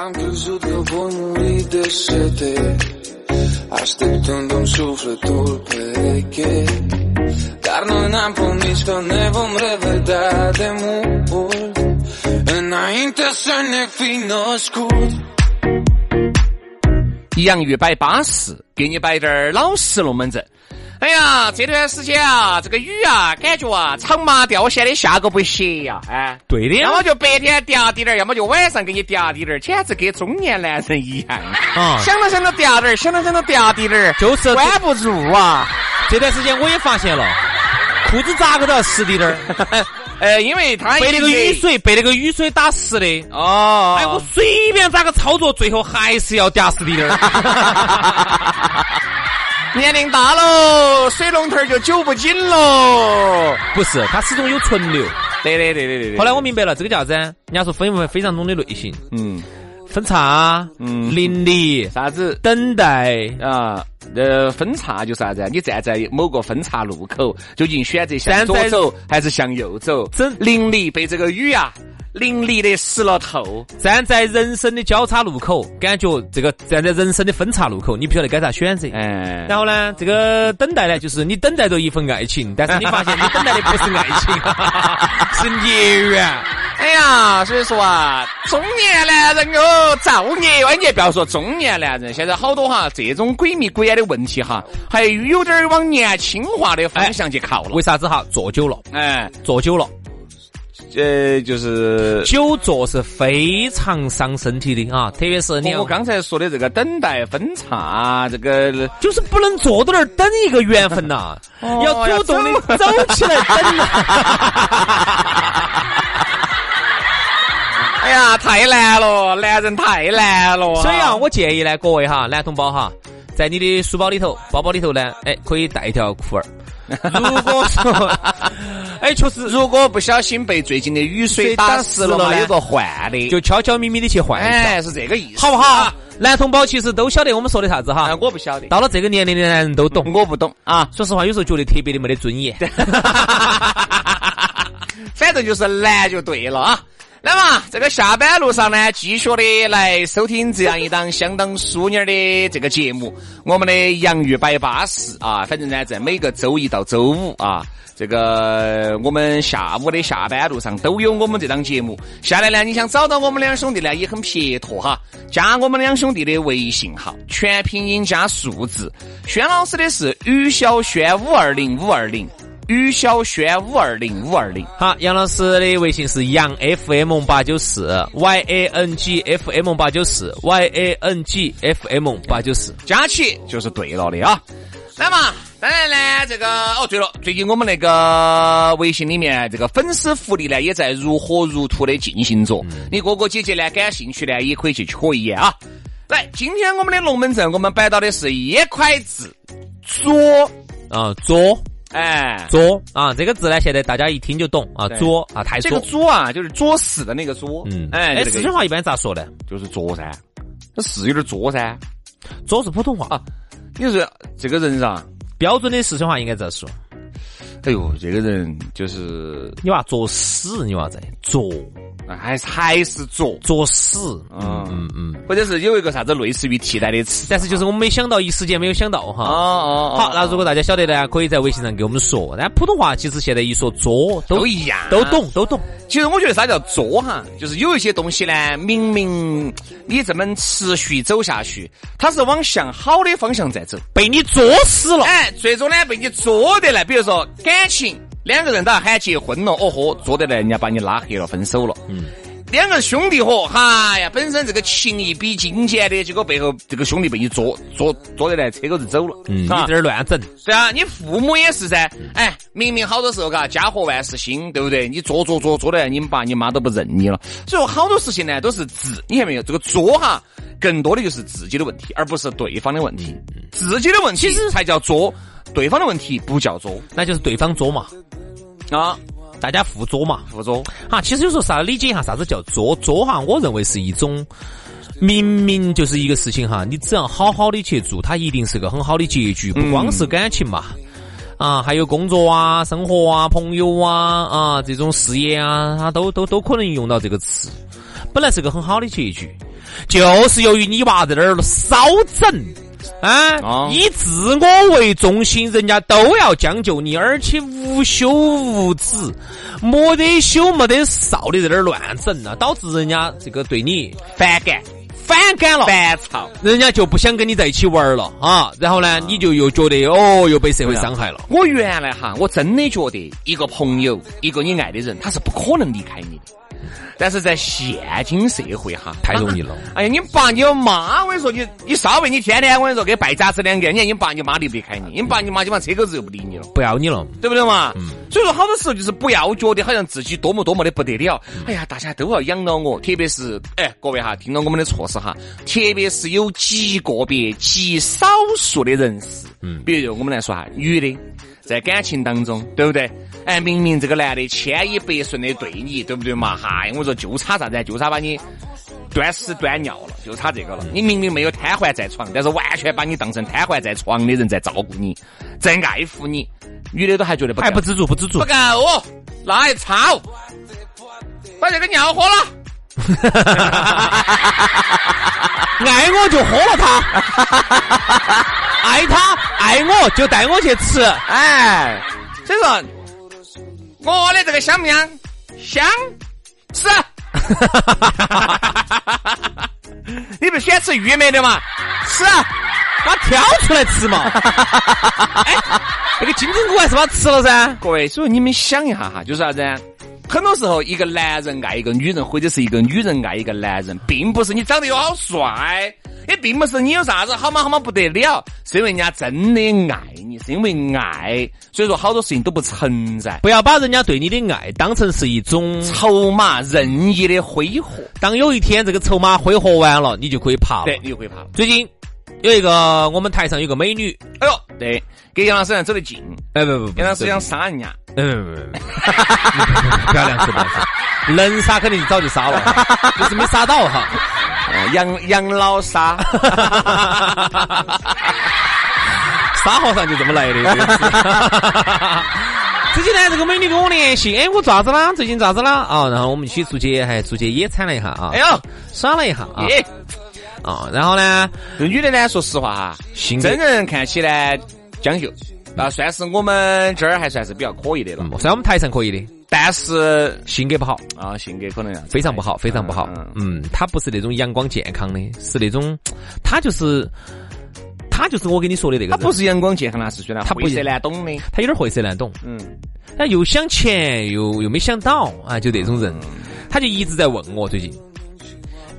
Am crezut că voi muri de sete Așteptându-mi sufletul pereche Dar noi n-am promis că ne vom revedea de mult Înainte să ne fi născut 洋芋摆巴适，给你摆点儿老实龙门阵。 哎呀，这段时间啊，这个雨啊，感觉啊，长麻掉线的下个不歇呀，哎，对的要么就白天嗲滴点儿，要么就晚上给你嗲滴点儿，简直跟中年男人一样啊想到想到嗲点儿，想到想到嗲滴点儿，就是关不住啊。这段时间我也发现了，裤子咋个都要湿滴点儿，呃，因为他被那个雨水被那个雨水打湿的。哦，哎，我随便咋个操作，最后还是要嗲湿滴点儿。年龄大喽，水龙头儿就久不紧喽。不是，它始终有存留。对对对对对对。后来我明白了，这个叫啥子？人家说分为非常多的类型，嗯，分叉、嗯淋漓、啥子？等待。啊，呃，分叉就是啥子啊？你站在某个分叉路口，究竟选择向左走还是向右走？真淋漓被这个雨啊淋漓的湿了透。站在人生的交叉路口，感觉这个站在人生的分叉路口，你不晓得该咋选择。哎，然后呢，这个等待呢，就是你等待着一份爱情，但是你发现你等待的不是爱情，是孽缘。哎呀，所以说啊，中年男人哦，造孽哟！哎，你也不要说中年男人，现在好多哈这种鬼迷鬼眼的问题哈，还有点儿往年轻化的方向去靠了为。啥子哈？坐久了，哎，坐久了，呃，就是久坐是非常伤身体的啊，特别是你要我刚才说的这个等待分叉，这个就是不能坐到那儿等一个缘分呐，要主动的走起来等呐。哎呀，太难了，男人太难了。所以啊，我建议呢，各位哈，男同胞哈，在你的书包里头、包包里头呢，哎，可以带一条裤儿。如果说，哎，确实，如果不小心被最近的雨水打湿了嘛，有个换的，就悄悄咪咪的去换哎，是这个意思，好不好？男同胞其实都晓得我们说的啥子啊哈，，我不晓得，到了这个年龄的男人都懂。我不懂啊。说实话，有时候觉得特别的没得尊严。反正就是难就对了啊。那么这个下班路上呢，继续的来收听这样一档相当淑女的这个节目，我们的洋芋摆巴士啊。反正呢，在每个周一到周五啊，这个我们下午的下班路上都有我们这档节目。下来呢，你想找到我们两兄弟呢，也很撇脱哈，加我们两兄弟的微信号，全拼音加数字。轩老师的是于小轩五二零五二零。于小轩五二零五二零，好，杨老师的微信是杨 FM 八九四 Y A N G F M 八九四 Y A N G F M 八九四。加起就是对了的啊。那么，当然呢，这个哦，对了，最近我们那个微信里面这个粉丝福利呢，也在如火如荼的进行着。你哥哥姐姐呢感兴趣呢，也可以去瞧一眼啊。来，今天我们的龙门阵，我们摆到的是一块字，左，啊，左哎，作啊，这个字呢，现在大家一听就懂啊，对左啊，太这个作。啊，就是作死的那个作，嗯，哎，四川话一般咋说呢？就是作噻，这是有点作噻。作是普通话，啊你说这个人啊，标准的四川话应该咋说？哎呦，这个人就是你娃作死，你娃在作还是还是作，作死。嗯嗯嗯。或者是有一个啥子类似于替代的词，但是就是我们没想到，一时间没有想到哈。哦哦，好，那如果大家晓得呢，可以在微信上给我们说。但普通话其实现在一说作都一样，都懂都懂。其实我觉得啥叫作哈，就是有一些东西呢，明明你这么持续走下去，它是往向好的方向在走，被你作死了。哎，最终呢被你作得来，比如说感情，两个人都要喊结婚了，哦豁，作得来人家把你拉黑了，分手了。嗯。两个兄弟伙，哈呀，本身这个情谊比金坚的，结果背后这个兄弟被你捉捉捉得来，车狗就走了。嗯，你在这儿乱整。对啊，你父母也是噻。哎，明明好多时候嘎，家和万事兴，对不对？你作作作作的，你们爸你妈都不认你了。所以说，好多事情呢都是自，你看没有？这个作哈，更多的就是自己的问题，而不是对方的问题。自己的问题才叫作，对方的问题不叫作，那就是对方作嘛。啊。大家互作嘛，互作哈。其实有时候啥理解一下啥子叫作作哈，我认为是一种明明就是一个事情哈，你只要好好的去做，它一定是个很好的结局，不光是感情嘛，啊，还有工作啊、生活啊、朋友啊啊这种事业啊，它都都都可能用到这个词。本来是个很好的结局，就是由于你娃在那儿少整。啊！以自我为中心，人家都要将就你，而且无休无止，没得休没得少的在那儿乱整啊，导致人家这个对你反感、反感了、烦躁，人家就不想跟你在一起玩了啊。然后呢，你就又觉得哦，又被社会伤害了。我原来哈，我真的觉得一个朋友，一个你爱的人，他是不可能离开你的。但是在现今社会哈，太容易了。哎呀，你爸你妈，我跟你说，你你稍微你天天我跟你说给败家子两个，你看你爸你妈离不离开你？你爸你妈基本上车狗子又不理你了，不要你了，对不对嘛？嗯。所以说，好多时候就是不要觉得好像自己多么多么的不得了。哎呀，大家都要养到我，特别是哎，各位哈，听到我们的措施哈，特别是有极个别、极少数的人士，嗯，比如我们来说哈，女的。在感情当中，对不对？哎，明明这个男的千依百顺的对你，对不对嘛？嗨，我说就差啥子？就差把你端屎端尿了，就差这个了。你明明没有瘫痪在床，但是完全把你当成瘫痪在床的人在照顾你，在爱护你。女的都还觉得不还不知足，不知足，不够，那还操，把这个尿喝了，爱我就喝了它。爱他爱我就带我去吃，哎，所以说我的这个香不香？香，吃。你不喜欢吃玉梅的嘛？吃，把挑出来吃嘛。哎，那个金针菇还是把它吃了噻。各位，所以你们想一下哈，就是啥子？很多时候，一个男人爱一个女人，或者是一个女人爱一个男人，并不是你长得有好帅。也并不是你有啥子好嘛好嘛不得了，是因为人家真的爱你，是因为爱，所以说好多事情都不存在。不要把人家对你的爱当成是一种筹码，任意的挥霍。当有一天这个筹码挥霍完了，你就可以爬了。对，你就可以爬。最近有一个我们台上有个美女，哎呦，对，跟杨老师走得近。哎不不不，杨老师想杀人家。嗯不不不，漂亮是不？能 杀肯定早就杀了，就是没杀到哈。杨杨老沙，沙和尚就这么来的。最近呢，这个美女跟我联系，哎，我咋子啦？最近咋子啦？啊，然后我们一起出去，还出去野餐了一下啊。哎呦，耍了一下啊。啊，然后呢，这女的呢，说实话哈，真人看起来将就，啊，算是我们这儿还算是比较可以的了。算我们台上可以的。但是性格不好啊，性格可能非常不好，非常不好。嗯，他不是那种阳光健康的，是那种他就是他就是我跟你说的那个。他不是阳光健康，那是虽然他晦涩难懂的，他有点晦涩难懂。嗯，他又想钱，又又没想到啊，就那种人，他就一直在问我最近。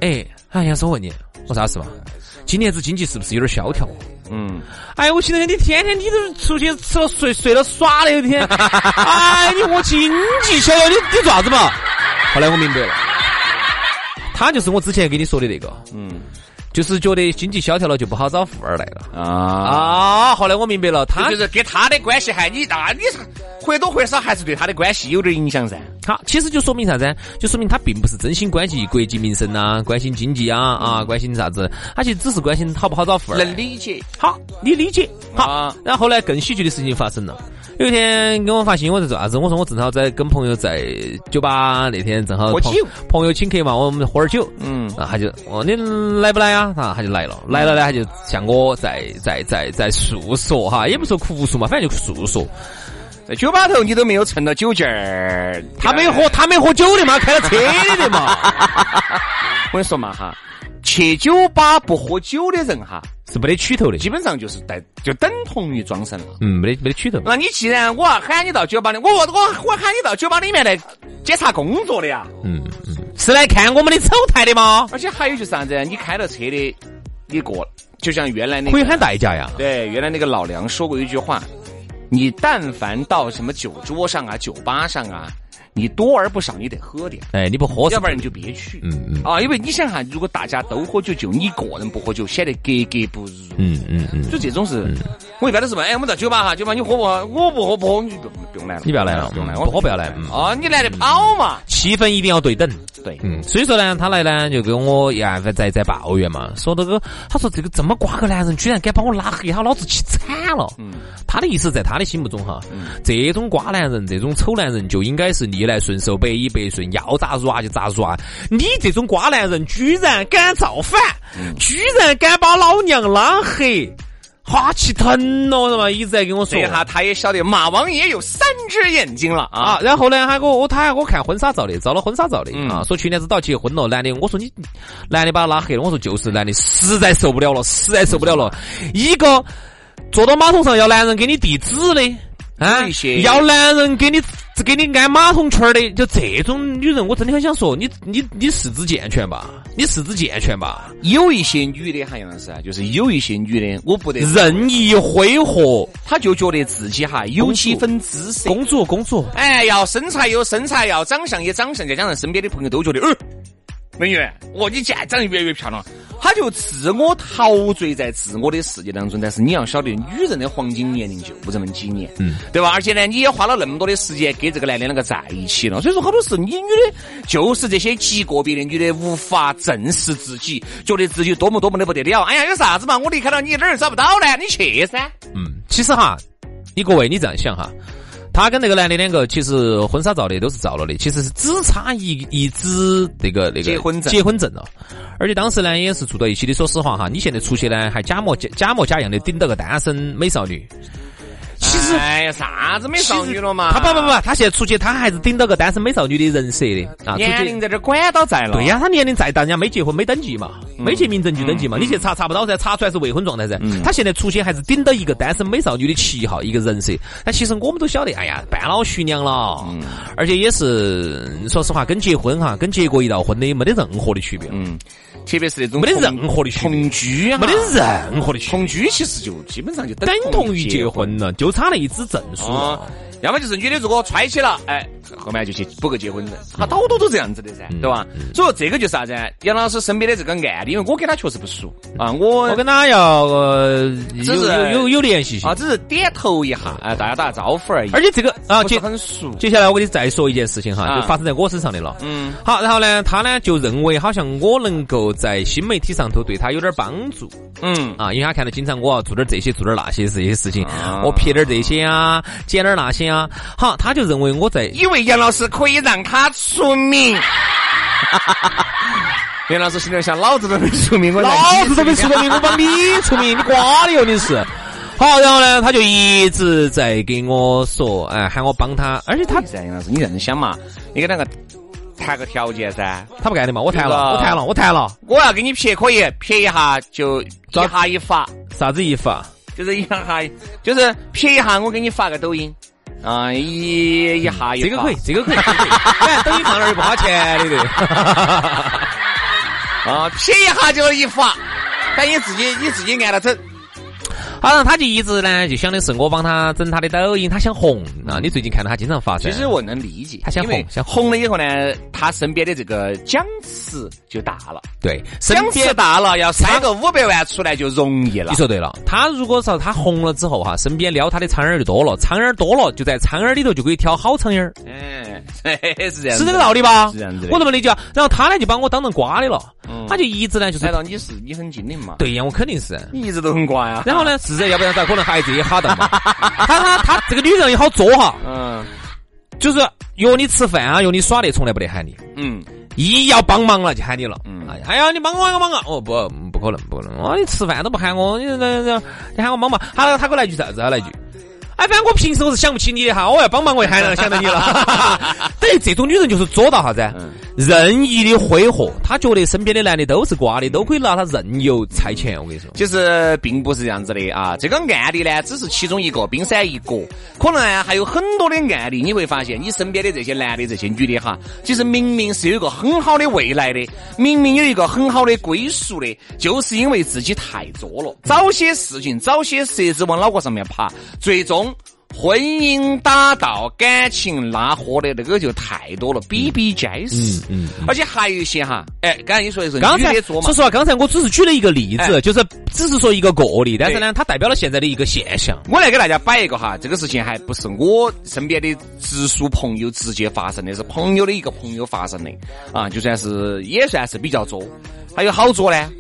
哎，哎，杨师，我问你，我啥事嘛？今年子经济是不是有点萧条？嗯，哎，我现在你天天你都出去吃了睡睡了耍了，有天，哎，你我经济逍遥，你你做啥子嘛？后来我明白了，他就是我之前给你说的那个，嗯。就是觉得经济萧条了，就不好找富二代了啊！啊！后来我明白了，他就是跟他的关系还你那你或多或少还是对他的关系有点影响噻。好，其实就说明啥子？就说明他并不是真心关心国计民生呐，关心经济啊啊，关心啥子？他其实只是关心好不好找富二代。能理解。好，你理解。好，然后后来更喜剧的事情发生了。有一天给我发信，我在做啥子？我说我正好在跟朋友在酒吧那天正好朋喝酒朋友请客嘛，我们喝点酒。嗯，啊，他就哦，你来不来啊？啊，他就来了，来了呢，他就向我在在在在诉说哈，也不说哭诉嘛，反正就诉说。在酒吧头你都没有蹭到酒劲儿，他没喝，他没喝酒的嘛，开了车的嘛，我跟你说嘛哈，去酒吧不喝酒的人哈，是没得取头的。基本上就是带就等同于装神了。嗯，没得没得取头。那你既然我要喊你到酒吧里，我我我喊你到酒吧里面来检查工作的呀。嗯嗯，是来看我们的丑态的吗？而且还有就是啥子？你开了车的，你过，就像原来那个可以喊代驾呀。对，原来那个老梁说过一句话：你但凡到什么酒桌上啊、酒吧上啊，你多而不少，你得喝点，哎，你不喝，要不然你就别去。嗯嗯啊，因为你想哈，如果大家都喝酒，就你一个人不喝酒，显得格格不入。嗯嗯嗯，就这种是，我一般都是问，哎，我们到酒吧哈，酒吧你喝不？我不喝，不喝你就不用不用来了，你不要来了，不用来，不喝不要来。嗯，哦，你来得跑嘛？气氛一定要对等。对，嗯，所以说呢，他来呢就跟我呀在在在抱怨嘛，说这个，他说这个这么瓜个男人居然敢把我拉黑，他老子气惨了。嗯，他的意思在他的心目中哈，这种瓜男人，这种丑男人就应该是逆来顺受，百依百顺，要咋入啊就咋入啊。你这种瓜男人居然敢造反，居然敢把老娘拉黑。哈气疼了，是吧？一直在跟我说。这下他也晓得马王爷有三只眼睛了啊！啊，然后呢，他给我，他还给我看婚纱照的，照了婚纱照的、嗯啊，说去年子到结婚了，男的，我说你，男的把他拉黑了，我说就是男的，实在受不了了，实在受不了了，一个坐到马桶上要男人给你递纸的，啊？要男人给你给你安马桶圈儿的，就这种女人，我真的很想说，你你你四肢健全吧，你四肢健全吧，有一些女的哈，杨老师啊，就是有一些女的，我不得，任意挥霍，她就觉得自己哈有几分姿色，公主公主，哎，要身材有身材，要长相也长相，再加上身边的朋友都觉得，呃，美女，哦，你现在长得越来越漂亮，她就自我陶醉在自我的世界当中。但是你要晓得，女人的黄金年龄就这么几年，嗯，对吧？而且呢，你也花了那么多的时间跟这个男的两个在一起了，所以说好多事你女的，就是这些极个别的女的无法正视自己，觉得自己多么多么的不得了。哎呀，有啥子嘛？我离开了你哪儿找不到呢？你去噻。嗯，其实哈，你各位你这样想哈，他跟那个男的两个其实婚纱照的都是照了的，其实是只差一一纸那个那个结婚证结婚证了。而且当时呢也是住到一起的。说实话哈，你现在出去呢还假模假假模假样的顶到个单身美少女。其实哎呀，啥子美少女了嘛？他不不不，他现在出去他还是顶到个单身美少女的人设的啊。年龄在这儿管到在了。对呀、他年龄再大，人家没结婚没登记嘛，没去民政局登记嘛，你去查查不到噻，查出来是未婚状态噻。他现在出去还是顶到一个单身美少女的旗号，一个人设。但其实我们都晓得，哎呀，半老徐娘了，而且也是说实话，跟结婚哈，跟结过一道婚的没得任何的区别，嗯，特别是那种没得任何的同居啊，没得任何的，同居，其实就基本上就等同于结婚了，就差那一纸证书要么就是女的如果揣起了，哎，后面就去补个结婚证，他好多都这样子的噻，嗯对吧？所以说这个就是啥子？杨老师身边的这个案例，因为我跟他确实不熟啊，我我跟他要呃有只是有有有联系性啊，，只是点头一下，哎，大家打个招呼而已，而且这个啊，接很熟。接下来我给你再说一件事情哈，啊就发生在我身上的了。嗯，好，然后呢，他呢就认为好像我能够在新媒体上头对他有点帮助嗯，啊，因为他看到经常我要做点这些做点那些这些事情，啊我撇点这些啊，捡点那些啊，好，他就认为我在以为杨老师可以让他出名。杨老师心里想，老子都没出名，我 老子都没出过名，我帮你出名，你瓜的哟你是。好，然后呢，他就一直在给我说，哎，喊我帮他，而且他噻，杨老师，你认真想嘛，你跟那个谈个条件噻，他不干的嘛，我谈了，我谈了，我谈了，我要给你撇可以，撇一下就一下一发，啥子意思啊？就是一下就是撇一下，我给你发个抖音。啊，一一下一这个可以，这个可以。反正抖音上那儿又不花钱的，对。啊，撇一下就一发，但你自己你自己按了整。好，然后他就一直呢，就想的是我帮他整他的抖音，他想红啊。你最近看到他经常发噻，其实我能理解，他想红想红了以后呢，他身边的这个奖池就大了，对身奖池边。大了，要塞个五百万出来就容易了你。说对了，他如果说他红了之后哈，身边撩他的苍蝇就多了，苍蝇多了，就在苍蝇里头就可以挑好苍蝇儿，哎，是这样，是这个道理吧？是这样子的我这么理解啊。然后他呢就把我当成瓜的了，他就一直呢就是难道你是你很精灵嘛？对呀，我肯定是。你一直都很乖啊。然后呢，是噻，要不然咋可能还这一哈的嘛？他他他这个女人也好作哈，嗯 就是约你吃饭啊，约你耍的，从来不得喊你。嗯，一要帮忙了就喊你了，嗯哎哎呀，你帮我个忙啊！哦不，不可能，不可能！哦，你吃饭都不喊我，你这这你喊我帮忙，他他给我来句啥子？他来句，哎，反正我平时我是想不起你的哈，我要帮忙我也喊了想到你了。等于这种女人就是作到啥子？任意的挥霍，她觉得身边的男的都是瓜的，都可以拿她任由差遣。我跟你说，其实并不是这样子的啊，这个案例呢只是其中一个冰山一角，可能呢还有很多的案例，你会发现你身边的这些男的、这些女的哈，其实明明是有一个很好的未来的，明明有一个很好的归宿的，就是因为自己太作了，早些事情、早些蛇子往脑壳上面爬，最终。婚姻打到感情拉货的那个就太多了，比比皆是。嗯，而且还有一些哈，哎，刚才你说的是刚才说，实话，刚才我只是举了一个例子，哎就是只是说一个个例，但是呢，它代表了现在的一个现象。我来给大家摆一个哈，这个事情还不是我身边的直属朋友直接发生的，是朋友的一个朋友发生的啊，就算是也算是比较作。还有好作呢，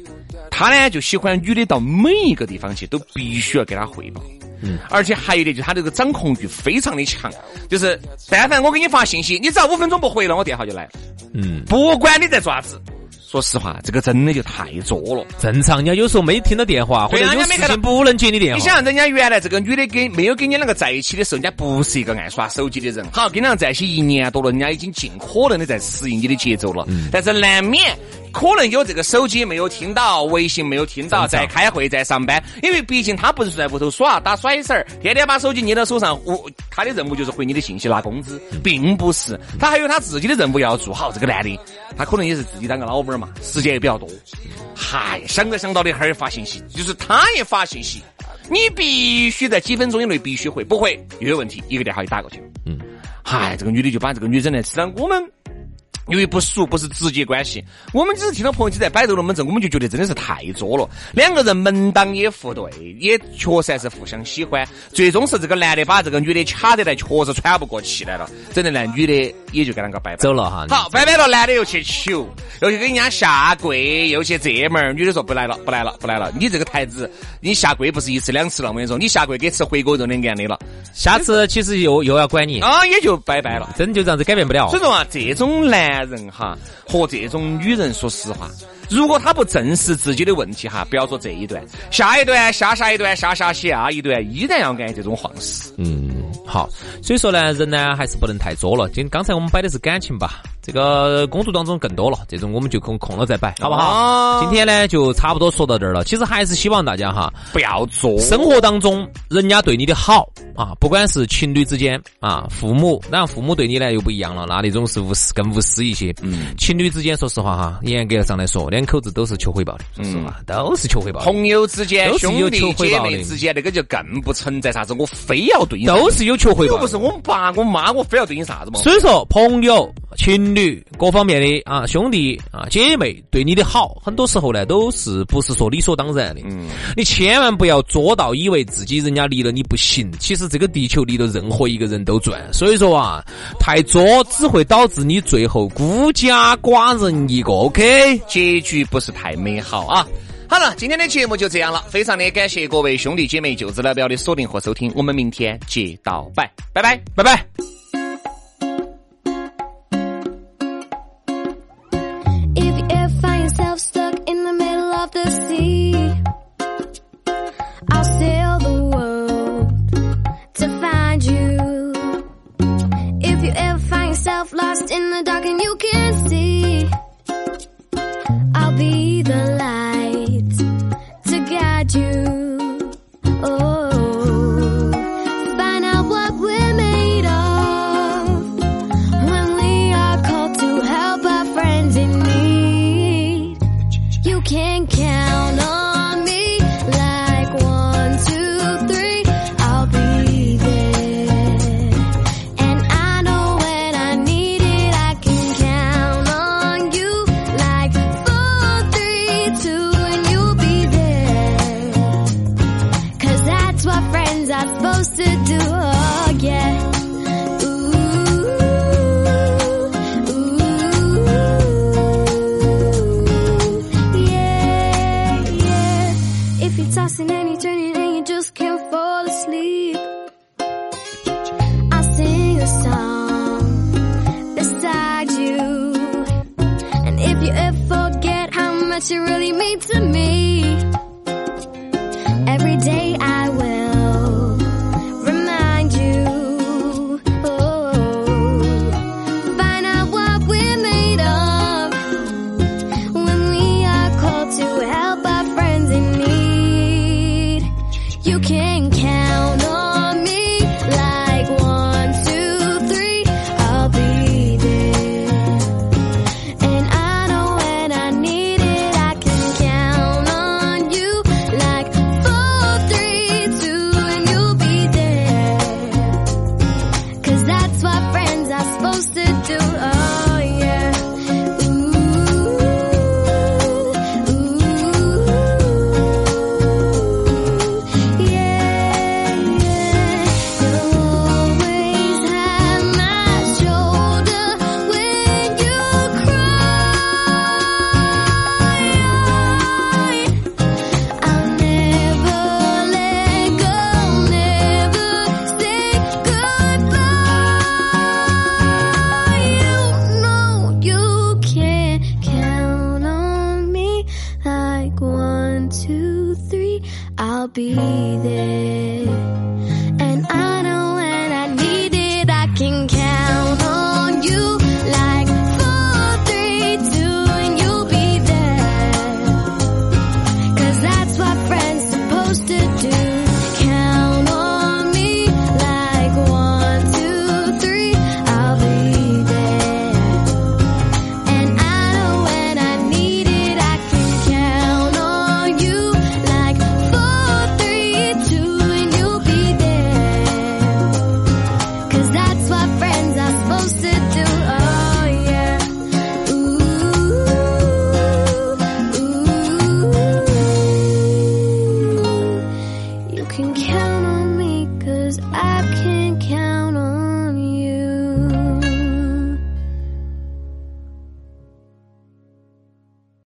他呢就喜欢女的到每一个地方去都必须要给他汇报。嗯，而且还有一点，就是他这个掌控欲非常的强，就是但凡我给你发信息，你只要五分钟不回了，我电话就来了。嗯，不管你在做啥子，说实话，这个真的就太作了。正常，人家有时候没听到电话，或对者有人家没看到事情不能接你电话。你想，人家原来这个女的跟没有跟你两个在一起的时候，人家不是一个爱耍手机的人。好，跟你两个在一起一年多了，人家已经尽可能的在适应你的节奏了。但是难免可能有这个手机没有听到，微信没有听到，在开会，在上班。因为毕竟他不是在屋头耍打甩手儿，天天把手机捏到手上。我他的任务就是回你的信息拿工资，并不是。他还有他自己的任务要做好。这个男的，他可能也是自己当个老板儿嘛，时间也比较多。嗨，想着想到的哈儿发信息，就是他也发信息，你必须在几分钟以内必须回，不回又有问题，一个电话就打过去了。嗯，嗨，这个女的就把这个女人呢，实际上我们。因为不熟，不是直接关系，我们只是听到朋友圈在摆斗龙门阵，我们就觉得真的是太作了。两个人门当也互对，也确实还是互相喜欢。最终是这个男的把这个女的卡得来，确实喘不过气来了。整的那女的也就跟那个拜拜走了哈。好，拜拜了，男的又去求，又去给人家下跪，又去这门儿。女的说不来了，不来了，不来了。你这个台子，你下跪不是一次两次了，我跟你说，你下跪给吃回锅肉的案例了下次其实又又要管你，啊，也就拜拜了。真就这样子改变不了所以。说啊，这种男男人哈和这种女人，说实话，如果他不正视自己的问题哈，不要说这一段，下一段、下下一段、下下下一段，依然要按这种方式。嗯，好，所以说呢，人呢还是不能太作了。今刚才我们摆的是感情吧，这个工作当中更多了，这种我们就空空了再摆，好不好？哦今天呢就差不多说到这儿了。其实还是希望大家哈，不要做生活当中人家对你的好啊，不管是情侣之间啊，父母，当然父母对你呢又不一样了，那那种是无私更无私一些。嗯，情侣之间，说实话哈，严格上来说，两口子都是求回报的，说实话，都是求回报的。朋友之间、兄弟姐妹之间，那个就更不存在啥子，我非要对你都是有求回报的，又不是我爸我妈，我非要对你啥子嘛？所以说，朋友、情侣各方面的啊，兄弟啊、姐妹对你的好，很多时候呢，都是不是说理所当然的。嗯，你千万不要作到以为自己人家离了你不行，其实这个地球离了任何一个人都转。所以说啊，太作只会导致你最后孤家寡人一个。OK。结局不是太美好啊。好了，今天的节目就这样了，非常的感谢各位兄弟姐妹、舅子老表的锁定和收听，我们明天接到拜，拜拜，拜拜。In the dark and you can't You're.